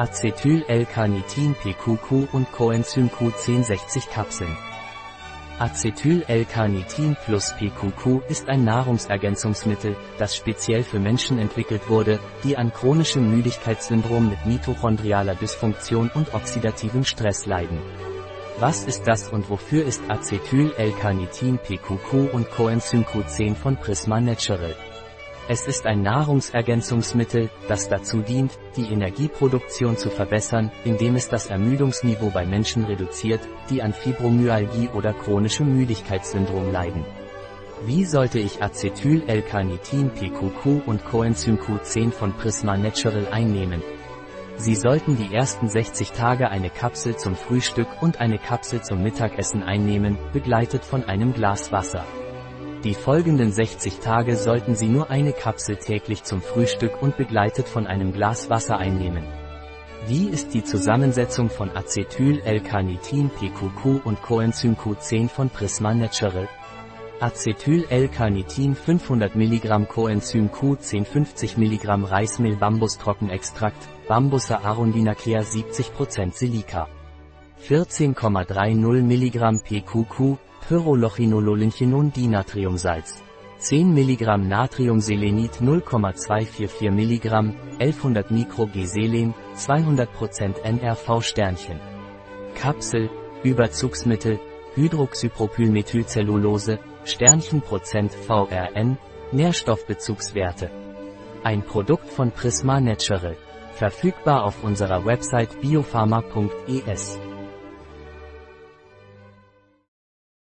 Acetyl-L-Carnitin PQQ und Coenzym Q1060 Kapseln. Acetyl-L-Carnitin plus PQQ ist ein Nahrungsergänzungsmittel, das speziell für Menschen entwickelt wurde, die an chronischem Müdigkeitssyndrom mit mitochondrialer Dysfunktion und oxidativem Stress leiden. Was ist das und wofür ist Acetyl-L-Carnitin PQQ und Coenzym Q10 von Prisma Natural? Es ist ein Nahrungsergänzungsmittel, das dazu dient, die Energieproduktion zu verbessern, indem es das Ermüdungsniveau bei Menschen reduziert, die an Fibromyalgie oder chronischem Müdigkeitssyndrom leiden. Wie sollte ich Acetyl-L-Carnitin PQQ und Coenzym Q10 von Prisma Natural einnehmen? Sie sollten die ersten 60 Tage eine Kapsel zum Frühstück und eine Kapsel zum Mittagessen einnehmen, begleitet von einem Glas Wasser. Die folgenden 60 Tage sollten Sie nur eine Kapsel täglich zum Frühstück und begleitet von einem Glas Wasser einnehmen. Wie ist die Zusammensetzung von Acetyl, L-Carnitin, PQQ und Coenzym Q10 von Prisma Natural? Acetyl, L-Carnitin 500 mg Coenzym Q10 50 mg Reismehl Bambustrockenextrakt, Bambusa arundinacea 70% Silica. 14,30 mg PQQ, Pyrrolochinololinthinon Dinatriumsalz. 10 mg Natriumselenit 0,244 mg, 1100 μg Selen, 200% NRV Sternchen. Kapsel, Überzugsmittel, Hydroxypropylmethylcellulose, Sternchenprozent VRN, Nährstoffbezugswerte. Ein Produkt von Prisma Natural. Verfügbar auf unserer Website biopharma.es.